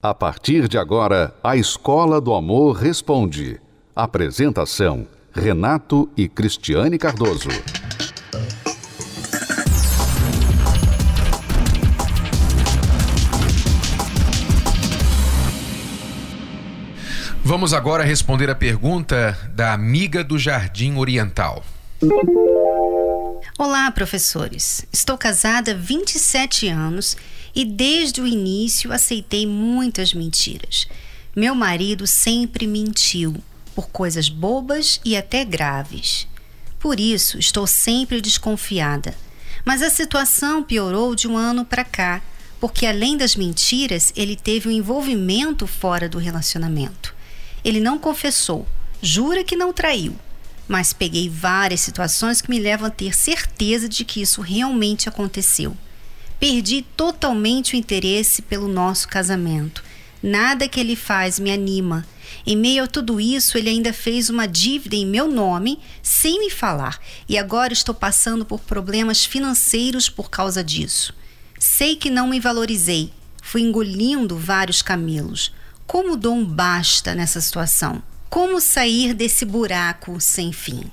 A partir de agora, a Escola do Amor Responde. Apresentação: Renato e Cristiane Cardoso. Vamos agora responder a pergunta da amiga do Jardim Oriental. Olá, professores. Estou casada há 27 anos e desde o início aceitei muitas mentiras. Meu marido sempre mentiu, por coisas bobas e até graves. Por isso, estou sempre desconfiada. Mas a situação piorou de um ano para cá, porque além das mentiras, ele teve um envolvimento fora do relacionamento. Ele não confessou, jura que não traiu, mas peguei várias situações que me levam a ter certeza de que isso realmente aconteceu. Perdi totalmente o interesse pelo nosso casamento. Nada que ele faz me anima. Em meio a tudo isso, ele ainda fez uma dívida em meu nome, sem me falar, e agora estou passando por problemas financeiros por causa disso. Sei que não me valorizei, fui engolindo vários camelos. Como dou um basta nessa situação? Como sair desse buraco sem fim?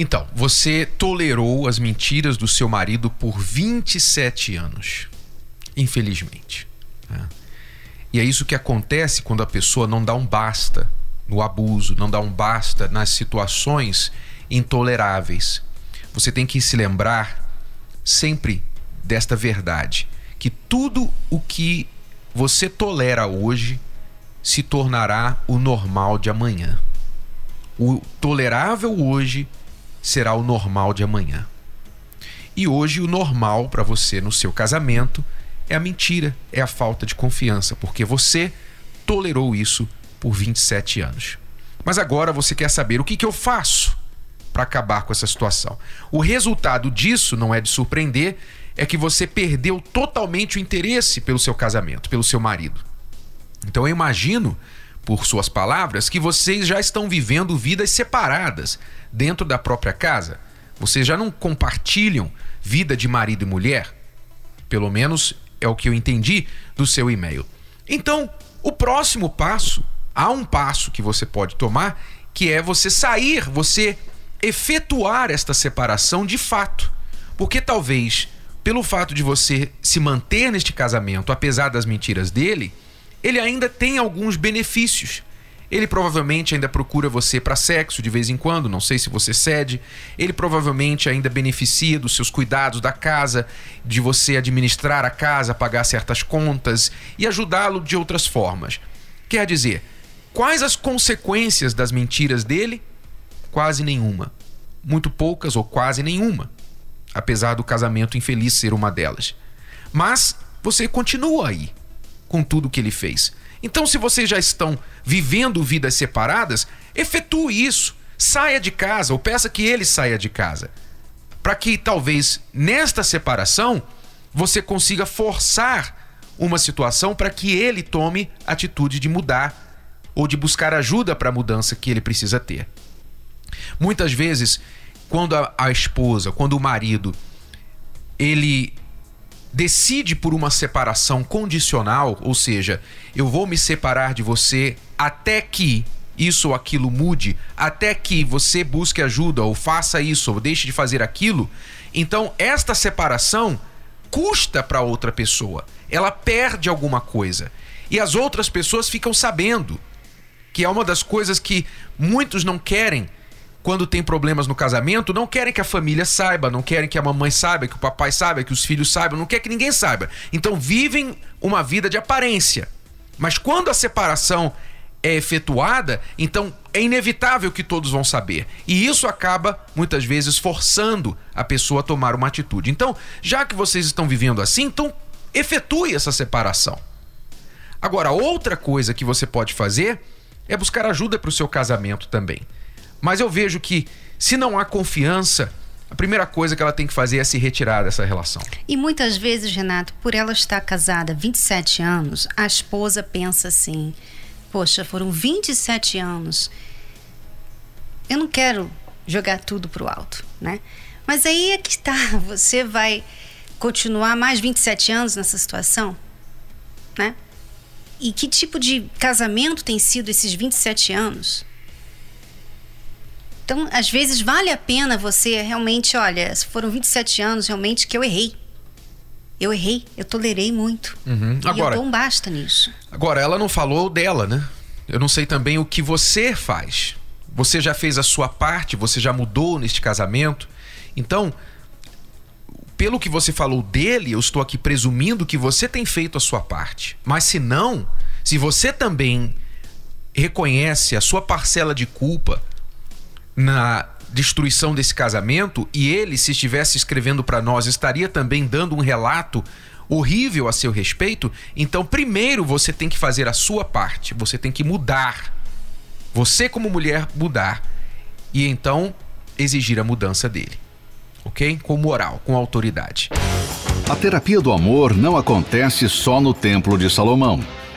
Então, você tolerou as mentiras do seu marido por 27 anos. Infelizmente. Né? E é isso que acontece quando a pessoa não dá um basta no abuso, não dá um basta nas situações intoleráveis. Você tem que se lembrar sempre desta verdade: que tudo o que você tolera hoje se tornará o normal de amanhã. O tolerável hoje será o normal de amanhã. E hoje o normal para você no seu casamento é a mentira, é a falta de confiança, porque você tolerou isso por 27 anos. Mas agora você quer saber o que, que eu faço para acabar com essa situação. O resultado disso, não é de surpreender, é que você perdeu totalmente o interesse pelo seu casamento, pelo seu marido. Então eu imagino, por suas palavras, que vocês já estão vivendo vidas separadas dentro da própria casa. Vocês já não compartilham vida de marido e mulher? Pelo menos é o que eu entendi do seu e-mail. Então, o próximo passo, há um passo que você pode tomar, que é você sair, você efetuar esta separação de fato. Porque talvez, pelo fato de você se manter neste casamento, apesar das mentiras dele, ele ainda tem alguns benefícios. Ele provavelmente ainda procura você para sexo de vez em quando, não sei se você cede. Ele provavelmente ainda beneficia dos seus cuidados da casa, de você administrar a casa, pagar certas contas e ajudá-lo de outras formas. Quer dizer, quais as consequências das mentiras dele? Quase nenhuma. Muito poucas ou quase nenhuma. Apesar do casamento infeliz ser uma delas. Mas você continua aí com tudo que ele fez. Então, se vocês já estão vivendo vidas separadas, efetue isso. Saia de casa ou peça que ele saia de casa. Para que talvez nesta separação você consiga forçar uma situação para que ele tome atitude de mudar ou de buscar ajuda para a mudança que ele precisa ter. Muitas vezes, quando a, a esposa, quando o marido, ele decide por uma separação condicional, ou seja, eu vou me separar de você até que isso ou aquilo mude, até que você busque ajuda ou faça isso ou deixe de fazer aquilo, então esta separação custa para outra pessoa. Ela perde alguma coisa. E as outras pessoas ficam sabendo, que é uma das coisas que muitos não querem quando tem problemas no casamento, não querem que a família saiba, não querem que a mamãe saiba, que o papai saiba, que os filhos saibam, não quer que ninguém saiba. Então vivem uma vida de aparência. Mas quando a separação é efetuada, então é inevitável que todos vão saber. E isso acaba, muitas vezes, forçando a pessoa a tomar uma atitude. Então, já que vocês estão vivendo assim, então efetue essa separação. Agora, outra coisa que você pode fazer é buscar ajuda para o seu casamento também. Mas eu vejo que se não há confiança, a primeira coisa que ela tem que fazer é se retirar dessa relação. E muitas vezes, Renato, por ela estar casada há 27 anos, a esposa pensa assim: poxa, foram 27 anos. Eu não quero jogar tudo pro alto, né? Mas aí é que está, você vai continuar mais 27 anos nessa situação, né? E que tipo de casamento tem sido esses 27 anos? Então, às vezes vale a pena você realmente, olha, foram 27 anos realmente que eu errei. Eu errei, eu tolerei muito. Uhum. Agora, e eu dou um basta nisso. Agora, ela não falou dela, né? Eu não sei também o que você faz. Você já fez a sua parte, você já mudou neste casamento. Então, pelo que você falou dele, eu estou aqui presumindo que você tem feito a sua parte. Mas se não, se você também reconhece a sua parcela de culpa, na destruição desse casamento e ele, se estivesse escrevendo para nós, estaria também dando um relato horrível a seu respeito, então primeiro você tem que fazer a sua parte, você tem que mudar. Você como mulher mudar e então exigir a mudança dele. OK? Com moral, com autoridade. A terapia do amor não acontece só no Templo de Salomão.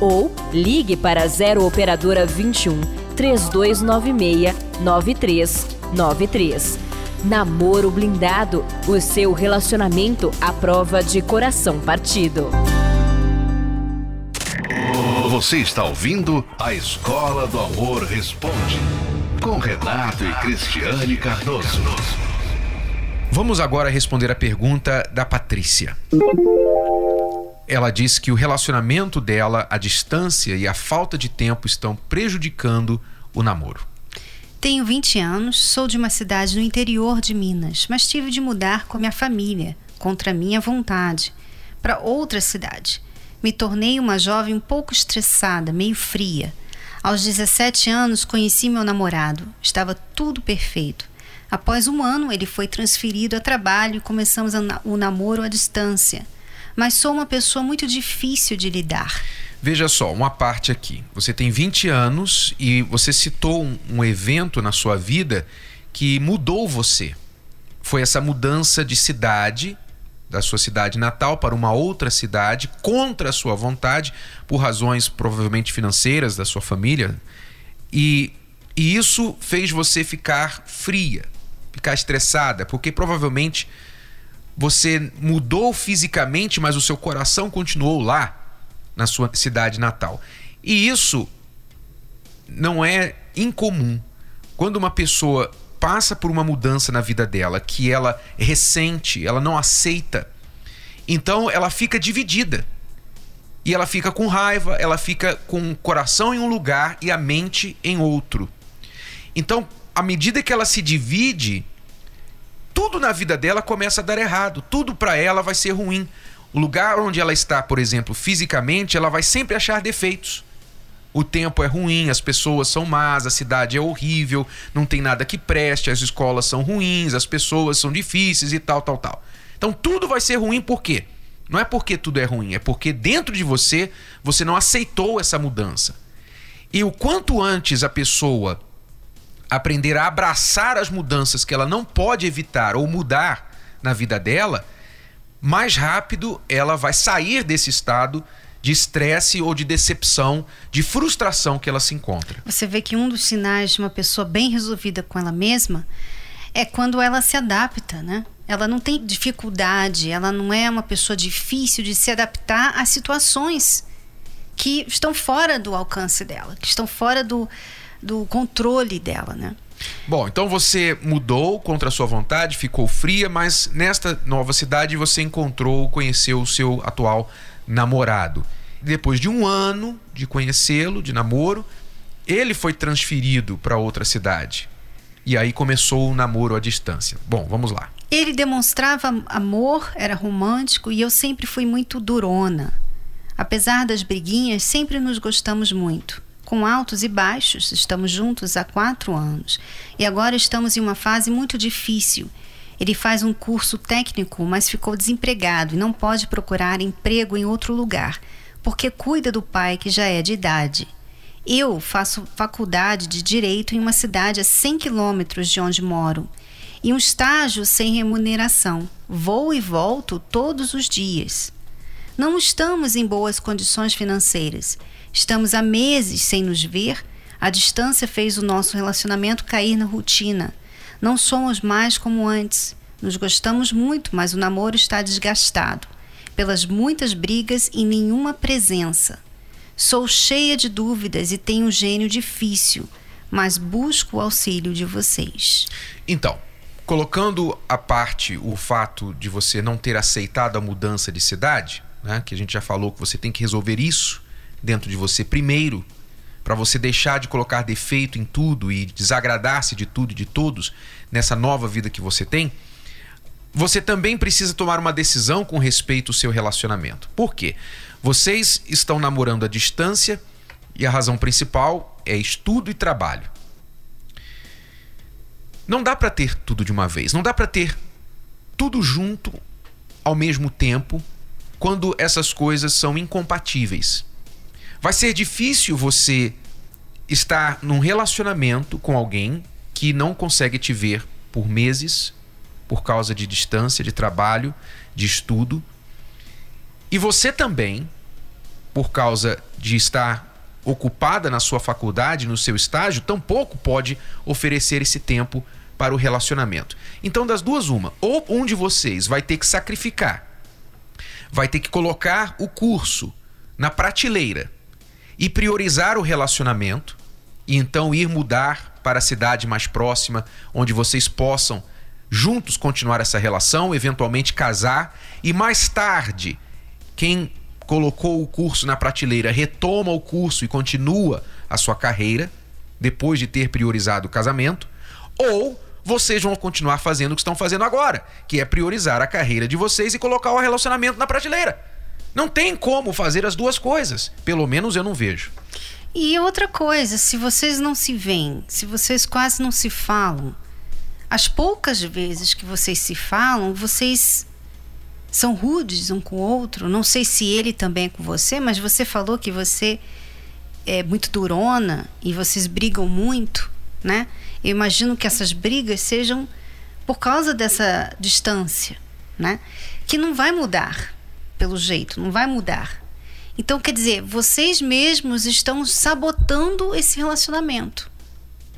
ou ligue para 0 operadora 21 3296 9393. Namoro blindado, o seu relacionamento à prova de coração partido. Você está ouvindo a Escola do Amor Responde com Renato e Cristiane Cardoso. Vamos agora responder a pergunta da Patrícia ela diz que o relacionamento dela, a distância e a falta de tempo estão prejudicando o namoro. Tenho 20 anos, sou de uma cidade no interior de Minas, mas tive de mudar com minha família, contra minha vontade, para outra cidade. Me tornei uma jovem um pouco estressada, meio fria. Aos 17 anos conheci meu namorado. Estava tudo perfeito. Após um ano, ele foi transferido a trabalho e começamos o namoro à distância mas sou uma pessoa muito difícil de lidar. Veja só, uma parte aqui. Você tem 20 anos e você citou um, um evento na sua vida que mudou você. Foi essa mudança de cidade, da sua cidade natal para uma outra cidade, contra a sua vontade, por razões provavelmente financeiras da sua família. E, e isso fez você ficar fria, ficar estressada, porque provavelmente você mudou fisicamente, mas o seu coração continuou lá, na sua cidade natal. E isso não é incomum. Quando uma pessoa passa por uma mudança na vida dela que ela ressente, ela não aceita, então ela fica dividida. E ela fica com raiva, ela fica com o coração em um lugar e a mente em outro. Então, à medida que ela se divide, tudo na vida dela começa a dar errado, tudo para ela vai ser ruim. O lugar onde ela está, por exemplo, fisicamente, ela vai sempre achar defeitos. O tempo é ruim, as pessoas são más, a cidade é horrível, não tem nada que preste, as escolas são ruins, as pessoas são difíceis e tal, tal, tal. Então tudo vai ser ruim por quê? Não é porque tudo é ruim, é porque dentro de você você não aceitou essa mudança. E o quanto antes a pessoa aprender a abraçar as mudanças que ela não pode evitar ou mudar na vida dela, mais rápido ela vai sair desse estado de estresse ou de decepção, de frustração que ela se encontra. Você vê que um dos sinais de uma pessoa bem resolvida com ela mesma é quando ela se adapta, né? Ela não tem dificuldade, ela não é uma pessoa difícil de se adaptar a situações que estão fora do alcance dela, que estão fora do, do controle dela, né? Bom, então você mudou contra a sua vontade, ficou fria, mas nesta nova cidade você encontrou, conheceu o seu atual namorado. Depois de um ano de conhecê-lo, de namoro, ele foi transferido para outra cidade. E aí começou o namoro à distância. Bom, vamos lá. Ele demonstrava amor, era romântico e eu sempre fui muito durona. Apesar das briguinhas, sempre nos gostamos muito. Com altos e baixos, estamos juntos há quatro anos e agora estamos em uma fase muito difícil. Ele faz um curso técnico, mas ficou desempregado e não pode procurar emprego em outro lugar, porque cuida do pai que já é de idade. Eu faço faculdade de direito em uma cidade a 100 quilômetros de onde moro e um estágio sem remuneração. Vou e volto todos os dias. Não estamos em boas condições financeiras. Estamos há meses sem nos ver. A distância fez o nosso relacionamento cair na rotina. Não somos mais como antes. Nos gostamos muito, mas o namoro está desgastado pelas muitas brigas e nenhuma presença. Sou cheia de dúvidas e tenho um gênio difícil, mas busco o auxílio de vocês. Então, colocando à parte o fato de você não ter aceitado a mudança de cidade, né, que a gente já falou que você tem que resolver isso dentro de você primeiro, para você deixar de colocar defeito em tudo e desagradar-se de tudo e de todos nessa nova vida que você tem, você também precisa tomar uma decisão com respeito ao seu relacionamento. Por quê? Vocês estão namorando à distância e a razão principal é estudo e trabalho. Não dá para ter tudo de uma vez, não dá para ter tudo junto ao mesmo tempo quando essas coisas são incompatíveis. Vai ser difícil você estar num relacionamento com alguém que não consegue te ver por meses por causa de distância, de trabalho, de estudo. E você também, por causa de estar ocupada na sua faculdade, no seu estágio, tampouco pode oferecer esse tempo para o relacionamento. Então, das duas, uma. Ou um de vocês vai ter que sacrificar, vai ter que colocar o curso na prateleira e priorizar o relacionamento, e então ir mudar para a cidade mais próxima, onde vocês possam juntos continuar essa relação, eventualmente casar e mais tarde, quem colocou o curso na prateleira retoma o curso e continua a sua carreira depois de ter priorizado o casamento, ou vocês vão continuar fazendo o que estão fazendo agora, que é priorizar a carreira de vocês e colocar o relacionamento na prateleira. Não tem como fazer as duas coisas, pelo menos eu não vejo. E outra coisa, se vocês não se veem, se vocês quase não se falam, as poucas vezes que vocês se falam, vocês são rudes um com o outro. Não sei se ele também é com você, mas você falou que você é muito durona e vocês brigam muito, né? Eu imagino que essas brigas sejam por causa dessa distância, né? Que não vai mudar, pelo jeito, não vai mudar. Então, quer dizer, vocês mesmos estão sabotando esse relacionamento.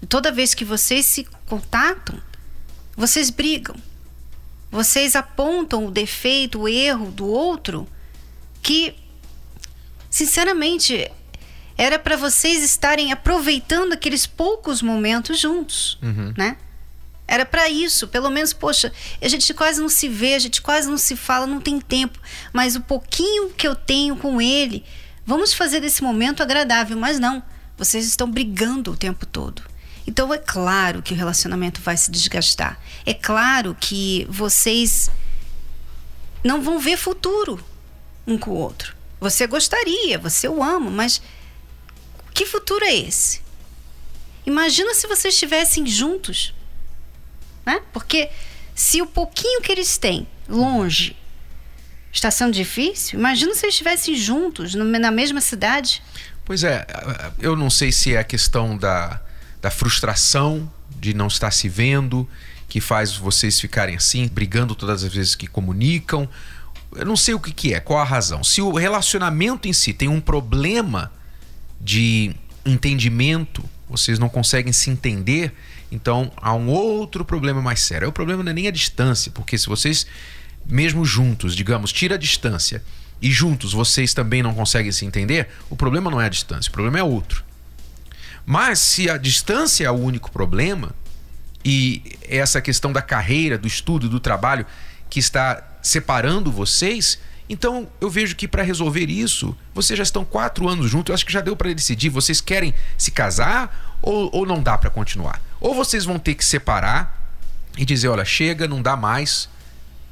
E toda vez que vocês se contatam, vocês brigam. Vocês apontam o defeito, o erro do outro que, sinceramente, era para vocês estarem aproveitando aqueles poucos momentos juntos, uhum. né? Era para isso, pelo menos, poxa, a gente quase não se vê, a gente quase não se fala, não tem tempo, mas o pouquinho que eu tenho com ele, vamos fazer desse momento agradável, mas não, vocês estão brigando o tempo todo. Então é claro que o relacionamento vai se desgastar. É claro que vocês não vão ver futuro um com o outro. Você gostaria, você o ama, mas que futuro é esse? Imagina se vocês estivessem juntos, né? Porque se o pouquinho que eles têm longe está sendo difícil, imagina se eles estivessem juntos na mesma cidade. Pois é, eu não sei se é a questão da da frustração de não estar se vendo, que faz vocês ficarem assim, brigando todas as vezes que comunicam. Eu não sei o que, que é, qual a razão. Se o relacionamento em si tem um problema de entendimento, vocês não conseguem se entender, então há um outro problema mais sério. O problema não é nem a distância, porque se vocês, mesmo juntos, digamos, tira a distância e juntos vocês também não conseguem se entender, o problema não é a distância, o problema é outro. Mas se a distância é o único problema e essa questão da carreira, do estudo, do trabalho que está separando vocês, Então eu vejo que para resolver isso, vocês já estão quatro anos juntos. Eu acho que já deu para decidir. Vocês querem se casar ou, ou não dá para continuar? Ou vocês vão ter que separar e dizer: olha, chega, não dá mais.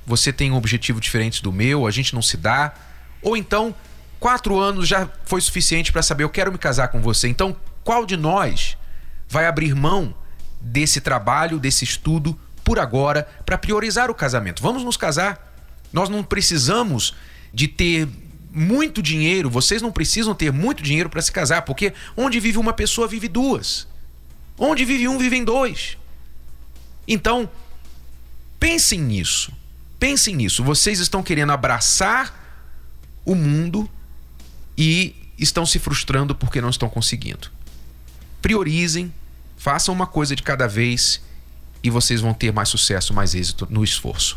Você tem um objetivo diferente do meu, a gente não se dá. Ou então, quatro anos já foi suficiente para saber: eu quero me casar com você. Então, qual de nós vai abrir mão desse trabalho, desse estudo por agora para priorizar o casamento? Vamos nos casar. Nós não precisamos de ter muito dinheiro, vocês não precisam ter muito dinheiro para se casar, porque onde vive uma pessoa vive duas. Onde vive um, vivem dois. Então, pensem nisso. Pensem nisso. Vocês estão querendo abraçar o mundo e estão se frustrando porque não estão conseguindo. Priorizem, façam uma coisa de cada vez e vocês vão ter mais sucesso, mais êxito no esforço.